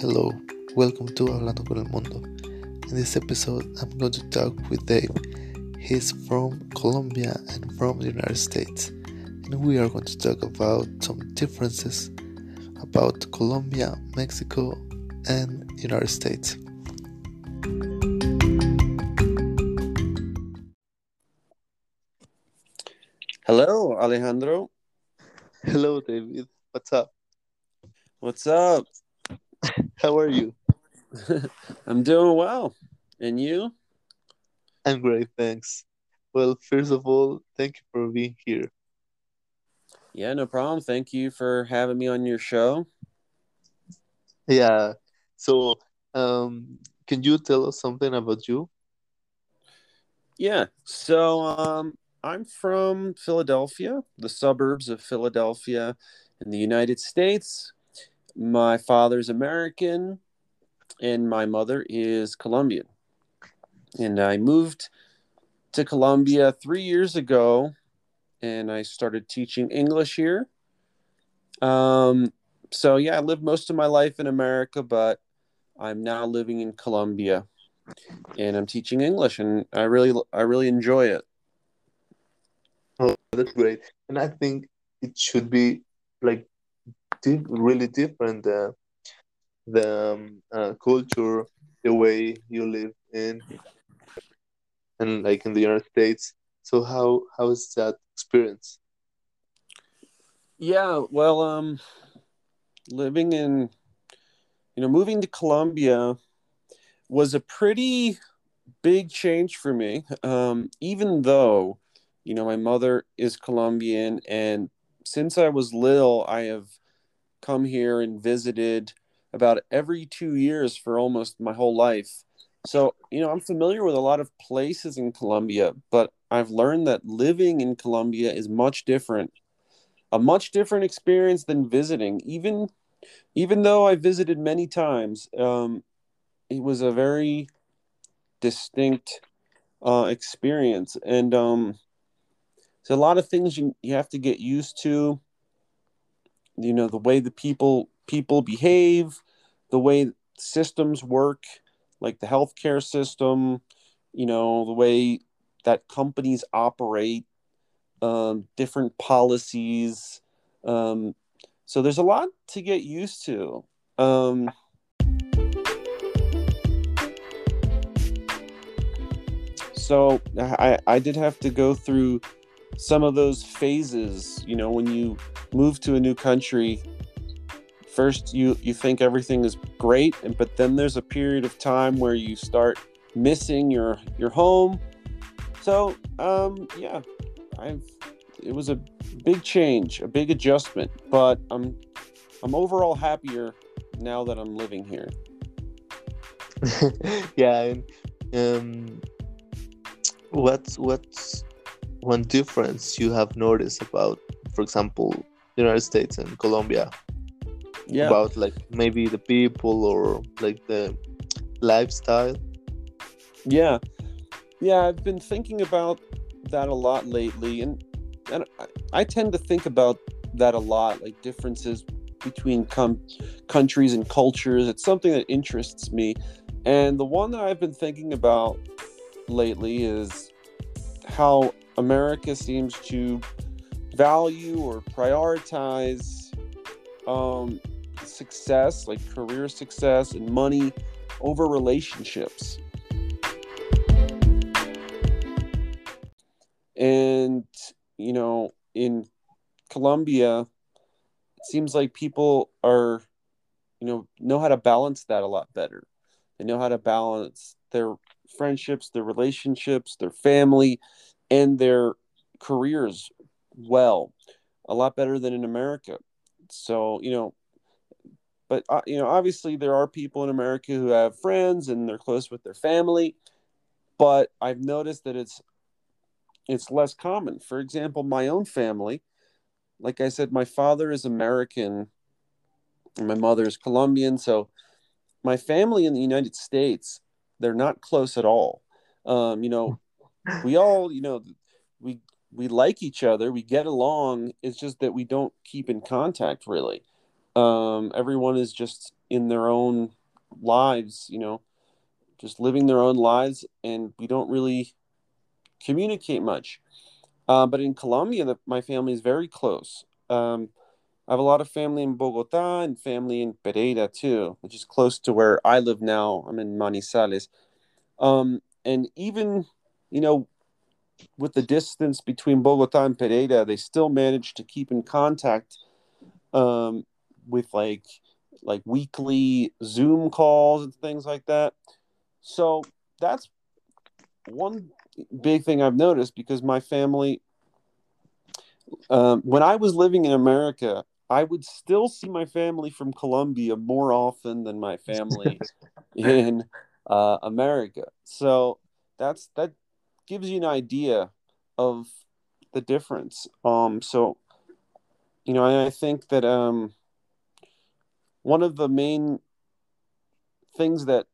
Hello, welcome to Hablando con el Mundo. In this episode, I'm going to talk with Dave. He's from Colombia and from the United States, and we are going to talk about some differences about Colombia, Mexico, and United States. Hello, Alejandro. Hello, David. What's up? What's up? How are you? I'm doing well. And you? I'm great, thanks. Well, first of all, thank you for being here. Yeah, no problem. Thank you for having me on your show. Yeah. So, um, can you tell us something about you? Yeah. So, um, I'm from Philadelphia, the suburbs of Philadelphia in the United States. My father's American and my mother is Colombian. And I moved to Colombia three years ago and I started teaching English here. Um, so, yeah, I lived most of my life in America, but I'm now living in Colombia and I'm teaching English and I really I really enjoy it. Oh, that's great. And I think it should be like really different the the um, uh, culture, the way you live in, and like in the United States. So how how is that experience? Yeah, well, um, living in, you know, moving to Colombia was a pretty big change for me. Um, even though, you know, my mother is Colombian, and since I was little, I have come here and visited about every two years for almost my whole life. So, you know, I'm familiar with a lot of places in Colombia, but I've learned that living in Colombia is much different. A much different experience than visiting. Even even though I visited many times, um, it was a very distinct uh, experience, and um, there's a lot of things you you have to get used to. You know, the way the people people behave, the way systems work, like the healthcare system. You know, the way that companies operate, um, different policies. Um, so there's a lot to get used to. Um, so I, I did have to go through some of those phases. You know, when you move to a new country, first you you think everything is great, and but then there's a period of time where you start missing your your home. So um, yeah, I've it was a big change, a big adjustment, but I'm I'm overall happier now that I'm living here. yeah, and um, what's what's one difference you have noticed about, for example, the United States and Colombia? Yeah. About like maybe the people or like the lifestyle. Yeah. Yeah, I've been thinking about that a lot lately and and I, I tend to think about that a lot, like differences between com- countries and cultures. It's something that interests me. And the one that I've been thinking about lately is how America seems to value or prioritize um, success, like career success and money, over relationships. And, you know, in Colombia, it seems like people are, you know, know how to balance that a lot better. They know how to balance their friendships, their relationships, their family, and their careers well, a lot better than in America. So, you know, but uh, you know, obviously there are people in America who have friends and they're close with their family, but I've noticed that it's it's less common. For example, my own family, like I said, my father is American and my mother is Colombian, so my family in the United States, they're not close at all. Um, you know, we all, you know, we we like each other, we get along. It's just that we don't keep in contact really. Um, everyone is just in their own lives, you know, just living their own lives, and we don't really communicate much. Uh, but in Colombia, the, my family is very close. Um, I have a lot of family in Bogota and family in Pereira too, which is close to where I live now. I'm in Manizales. Um, and even, you know, with the distance between Bogota and Pereira, they still manage to keep in contact um, with like like weekly Zoom calls and things like that. So that's one big thing I've noticed because my family, um, when I was living in America, I would still see my family from Colombia more often than my family in uh, America. So that's that gives you an idea of the difference. Um, so you know, I, I think that um, one of the main things that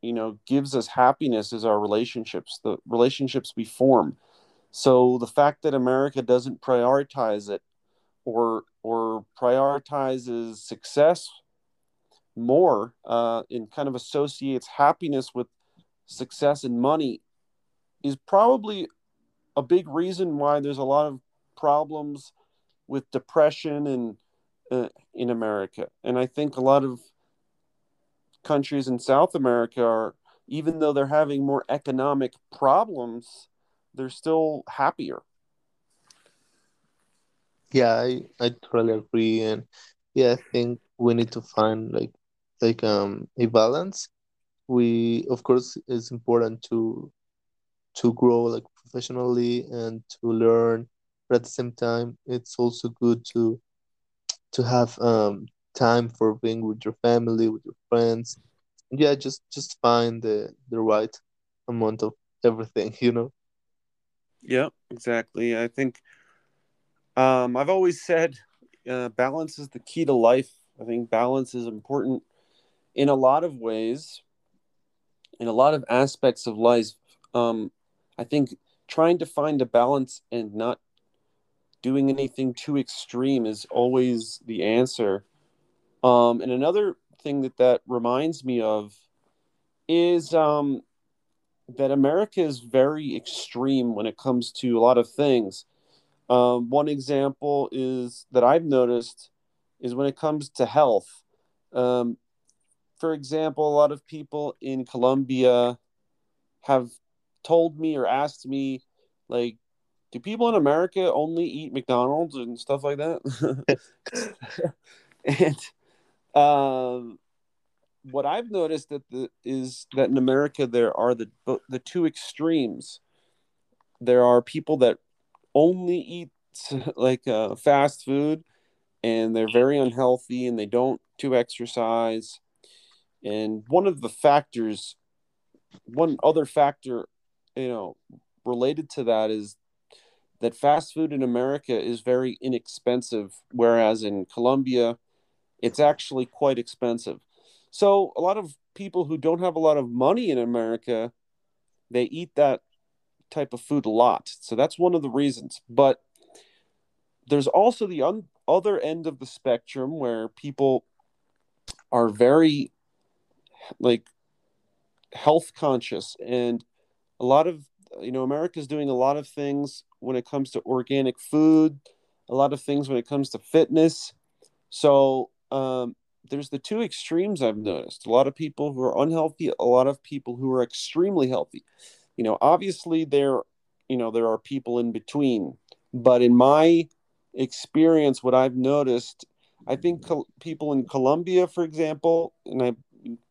you know gives us happiness is our relationships, the relationships we form. So the fact that America doesn't prioritize it or or prioritizes success more uh, and kind of associates happiness with success and money is probably a big reason why there's a lot of problems with depression and uh, in America. And I think a lot of countries in South America are, even though they're having more economic problems, they're still happier. Yeah i i totally agree. And yeah i think we need to find like like um a balance. We of course it's important to to grow like professionally and to learn but at the same time it's also good to to have um time for being with your family with your friends yeah just just find the the right amount of everything you know yeah exactly i think um, I've always said uh, balance is the key to life. I think balance is important in a lot of ways, in a lot of aspects of life. Um, I think trying to find a balance and not doing anything too extreme is always the answer. Um, and another thing that that reminds me of is um, that America is very extreme when it comes to a lot of things. Um, one example is that I've noticed is when it comes to health. Um, for example, a lot of people in Colombia have told me or asked me, like, do people in America only eat McDonald's and stuff like that? and um, what I've noticed that the, is that in America there are the the two extremes. There are people that only eat like uh, fast food and they're very unhealthy and they don't do exercise. And one of the factors, one other factor, you know, related to that is that fast food in America is very inexpensive, whereas in Colombia, it's actually quite expensive. So a lot of people who don't have a lot of money in America, they eat that type of food a lot. So that's one of the reasons. But there's also the un- other end of the spectrum where people are very like health conscious and a lot of you know america's doing a lot of things when it comes to organic food a lot of things when it comes to fitness. So um, there's the two extremes i've noticed. A lot of people who are unhealthy a lot of people who are extremely healthy. You know obviously there you know there are people in between but in my experience what i've noticed i think col- people in colombia for example and i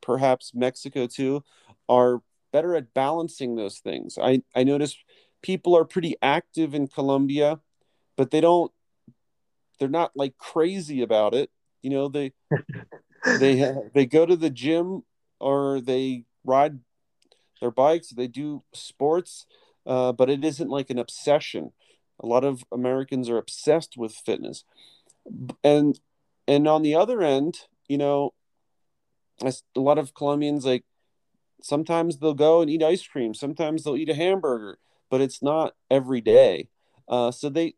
perhaps mexico too are better at balancing those things. I i notice people are pretty active in colombia but they don't they're not like crazy about it. You know they they they go to the gym or they ride their bikes, they do sports, uh, but it isn't like an obsession. A lot of Americans are obsessed with fitness, and and on the other end, you know, a lot of Colombians like sometimes they'll go and eat ice cream, sometimes they'll eat a hamburger, but it's not every day. Uh, so they,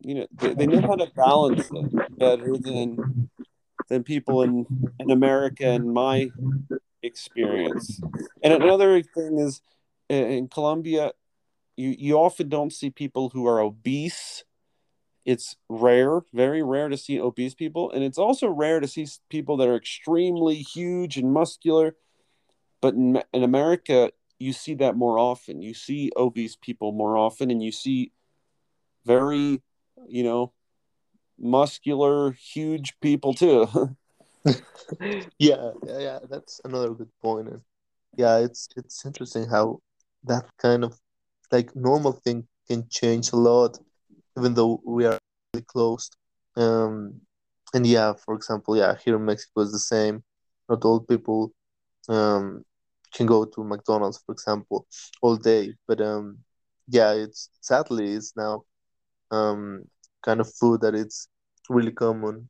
you know, they, they know how to balance it better than than people in in America in my experience. And another thing is in Colombia, you you often don't see people who are obese. It's rare, very rare to see obese people, and it's also rare to see people that are extremely huge and muscular. But in, in America, you see that more often. You see obese people more often, and you see very, you know, muscular, huge people too. yeah, yeah, that's another good point. And yeah, it's it's interesting how that kind of like normal thing can change a lot, even though we are really close. Um, and yeah, for example, yeah, here in Mexico is the same. Not all people um can go to McDonald's, for example, all day. But um, yeah, it's sadly it's now um kind of food that it's really common.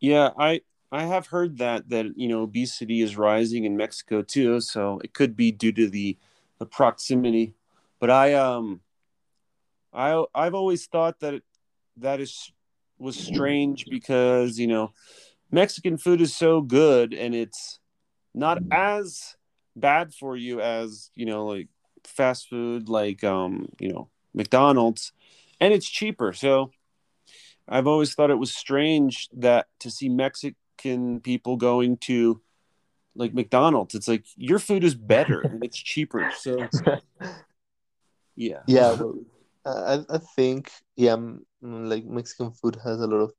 Yeah, I I have heard that that you know obesity is rising in Mexico too, so it could be due to the the proximity. But I um I I've always thought that that is was strange because you know Mexican food is so good and it's not as bad for you as you know like fast food like um you know McDonald's and it's cheaper. So I've always thought it was strange that to see Mexican people going to like McDonald's it's like your food is better and it's cheaper. So yeah. Yeah well, I, I think yeah like Mexican food has a lot of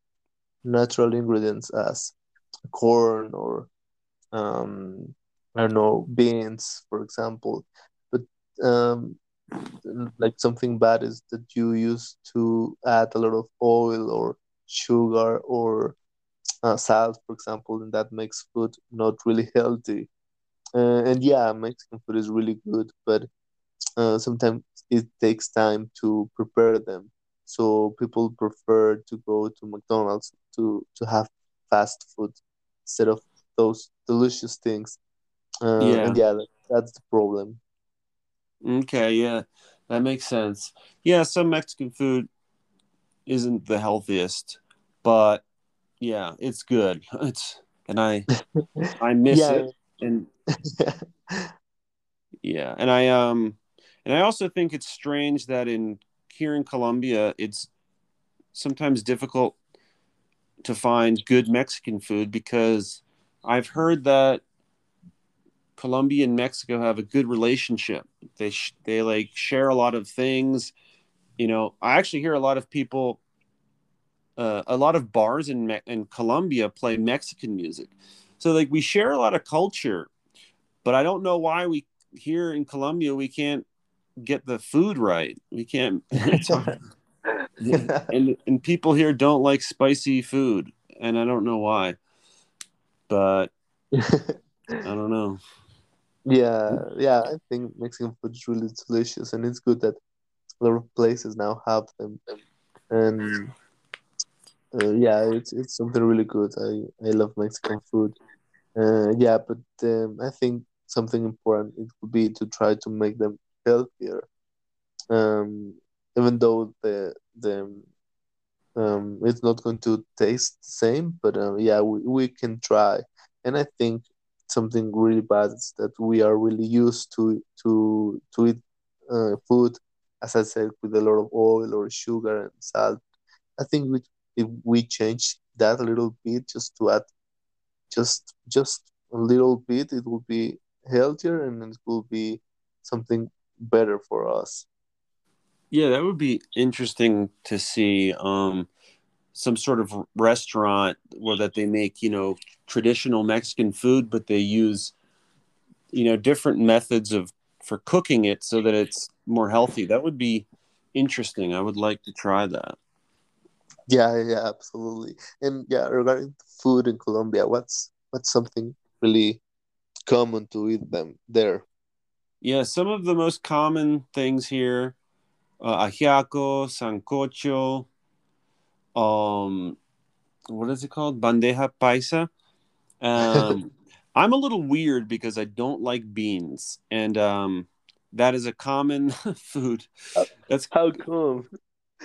natural ingredients as corn or um, I don't know beans, for example. But um, like something bad is that you used to add a lot of oil or sugar or uh, salt, for example, and that makes food not really healthy. Uh, and yeah, Mexican food is really good, but uh, sometimes it takes time to prepare them so people prefer to go to McDonald's to to have fast food instead of those delicious things. Uh, yeah. And yeah, that, that's the problem. Okay, yeah, that makes sense. Yeah, some Mexican food isn't the healthiest, but yeah, it's good. It's and I I miss yeah. it and yeah, and I um and I also think it's strange that in here in Colombia, it's sometimes difficult to find good Mexican food because I've heard that Colombia and Mexico have a good relationship. They sh- they like share a lot of things. You know, I actually hear a lot of people, uh, a lot of bars in Me- in Colombia play Mexican music. So like we share a lot of culture, but I don't know why we here in Colombia we can't get the food right. We can't. and and people here don't like spicy food, and I don't know why. But I don't know. Yeah, yeah. I think Mexican food is really delicious, and it's good that a lot of places now have them. And uh, yeah, it's it's something really good. I I love Mexican food. Uh, yeah, but um, I think something important it would be to try to make them healthier. Um, even though the the um, it's not going to taste the same, but uh, yeah, we, we can try. And I think something really bad is that we are really used to to to eat uh, food, as I said, with a lot of oil or sugar and salt. I think we, if we change that a little bit, just to add just just a little bit, it will be healthier and it will be something better for us. Yeah, that would be interesting to see. Um, some sort of restaurant where that they make you know traditional Mexican food, but they use you know different methods of for cooking it so that it's more healthy. That would be interesting. I would like to try that. Yeah, yeah, absolutely. And yeah, regarding food in Colombia, what's what's something really common to eat them there? Yeah, some of the most common things here uh, ajiaco, sancocho, um, what is it called? Bandeja paisa. Um, I'm a little weird because I don't like beans, and um, that is a common food. That's How come?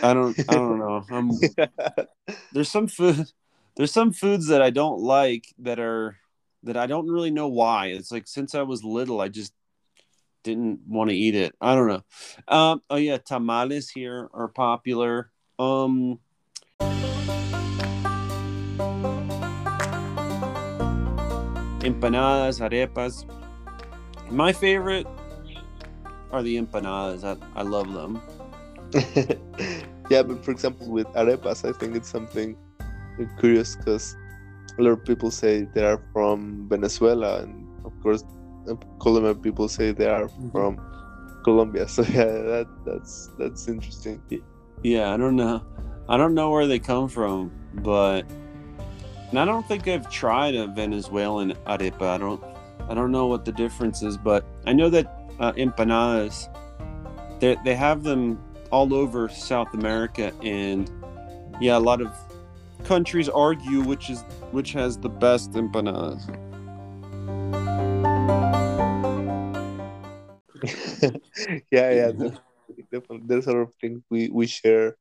I don't I don't know. I'm there's some food there's some foods that I don't like that are that I don't really know why. It's like since I was little, I just didn't want to eat it. I don't know. Um, oh yeah, tamales here are popular. Um, empanadas, arepas. My favorite are the empanadas. I, I love them. yeah, but for example, with arepas, I think it's something curious because a lot of people say they are from Venezuela, and of course, Colombian people say they are Mhm. from Colombia. So yeah, that that's that's interesting. Yeah, I don't know. I don't know where they come from, but and I don't think I've tried a Venezuelan arepa. I don't I don't know what the difference is, but I know that uh, empanadas they they have them all over South America and yeah, a lot of countries argue which is which has the best empanadas. yeah, yeah, definitely, definitely. There's a lot of things we we share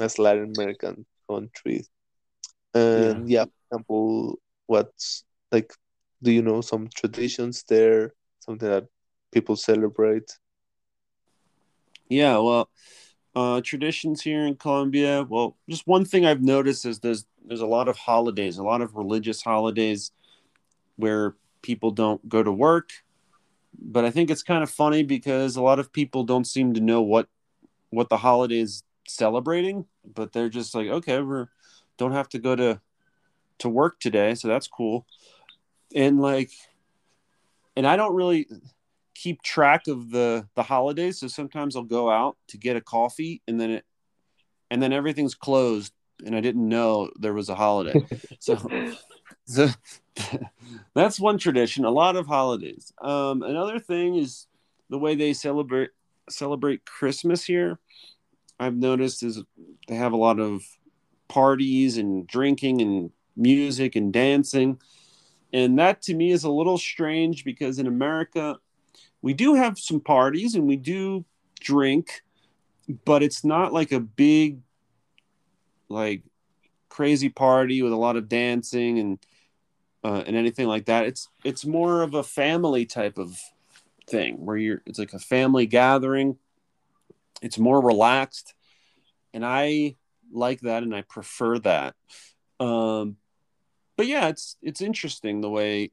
as Latin American countries. And yeah, for example, what's like, do you know some traditions there? Something that people celebrate? Yeah, well, uh, traditions here in Colombia. Well, just one thing I've noticed is there's there's a lot of holidays, a lot of religious holidays where people don't go to work. But I think it's kind of funny because a lot of people don't seem to know what what the holiday is celebrating, but they're just like, okay, we're don't have to go to to work today, so that's cool. And like and I don't really keep track of the the holidays so sometimes i'll go out to get a coffee and then it and then everything's closed and i didn't know there was a holiday so, so that's one tradition a lot of holidays. Um another thing is the way they celebrate celebrate christmas here i've noticed is they have a lot of parties and drinking and music and dancing. And that to me is a little strange because in america we do have some parties and we do drink, but it's not like a big, like crazy party with a lot of dancing and uh, and anything like that. It's it's more of a family type of thing where you're. It's like a family gathering. It's more relaxed, and I like that and I prefer that. Um, but yeah, it's it's interesting the way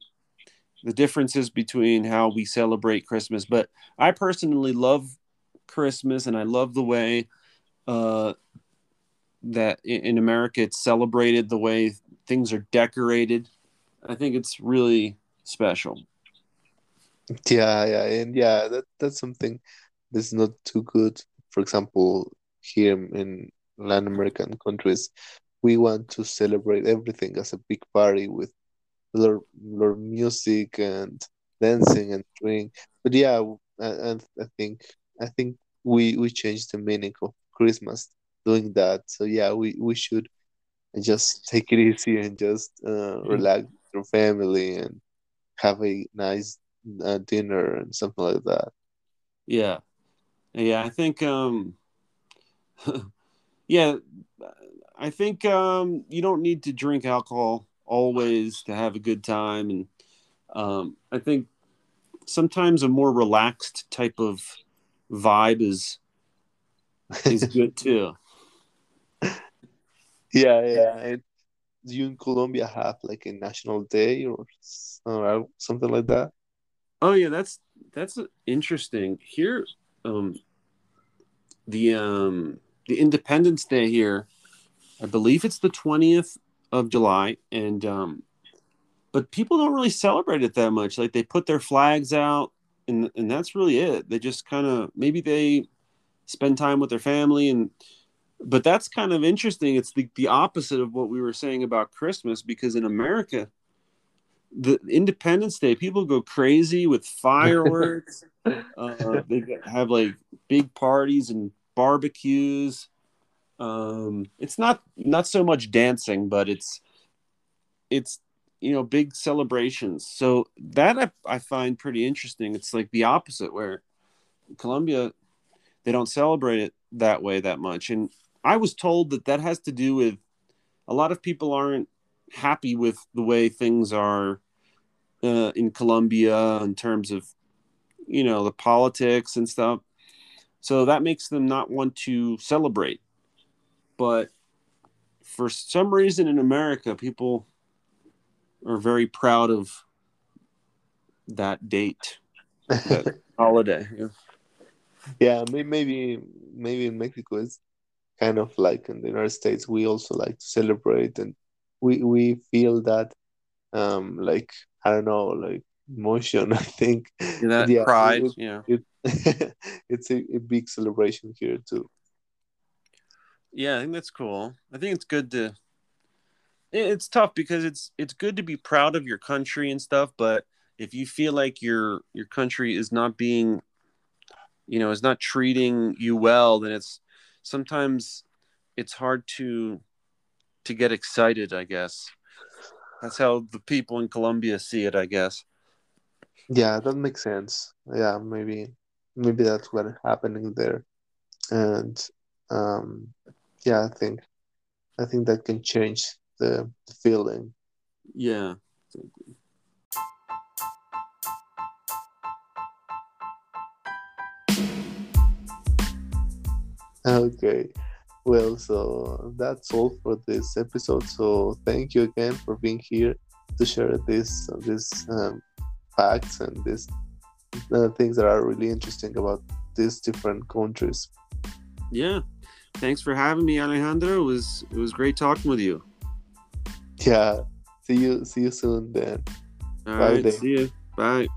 the differences between how we celebrate Christmas. But I personally love Christmas, and I love the way uh, that in America it's celebrated, the way things are decorated. I think it's really special. Yeah, yeah, and yeah, that that's something that's not too good. For example, here in Latin American countries, we want to celebrate everything as a big party with lot music and dancing and drink. But yeah, and I think I think we we changed the meaning of Christmas doing that. So yeah, we we should just take it easy and just uh, relax with your family and have a nice uh, dinner and something like that. Yeah, yeah. I think, um, yeah, I think um, you don't need to drink alcohol always to have a good time, and um, I think sometimes a more relaxed type of vibe is is good too. Yeah, yeah. And do you in Colombia have like a national day or, something like that? Oh yeah, that's that's interesting. Here, um, the um, the Independence Day here, I believe it's the twentieth of July, and um, but people don't really celebrate it that much. Like they put their flags out, and and that's really it. They just kind of maybe they spend time with their family and but that's kind of interesting. It's the, the opposite of what we were saying about christmas because in america the independence day people go crazy with fireworks. Uh, they have like big parties and barbecues. Um, it's not not so much dancing but it's it's you know big celebrations. So that I, I find pretty interesting. It's like the opposite where Colombia, they don't celebrate it that way that much. And I was told that that has to do with a lot of people aren't happy with the way things are uh, in Colombia in terms of, you know, the politics and stuff. So that makes them not want to celebrate. But for some reason in America, people are very proud of that date, that holiday. Yeah. yeah maybe maybe in mexico it's kind of like in the united states we also like to celebrate and we we feel that um like i don't know like emotion i think. That yeah, pride it, yeah. it, it's a, a big celebration here too. Yeah i think that's cool. I think it's good to it's tough because it's it's good to be proud of your country and stuff but if you feel like your your country is not being you know is not treating you well then it's sometimes it's hard to to get excited i guess. That's how the people in colombia see it i guess. Yeah that makes sense. Yeah maybe maybe that's what happening there. And um yeah i think i think that can change the, the feeling. Yeah Okay. Well, so that's all for this episode. So thank you again for being here to share this this um, facts and these uh, things that are really interesting about these different countries. Yeah. Thanks for having me, Alejandro. It was it was great talking with you. Yeah. See you see you soon then. All Bye right, see you. Bye.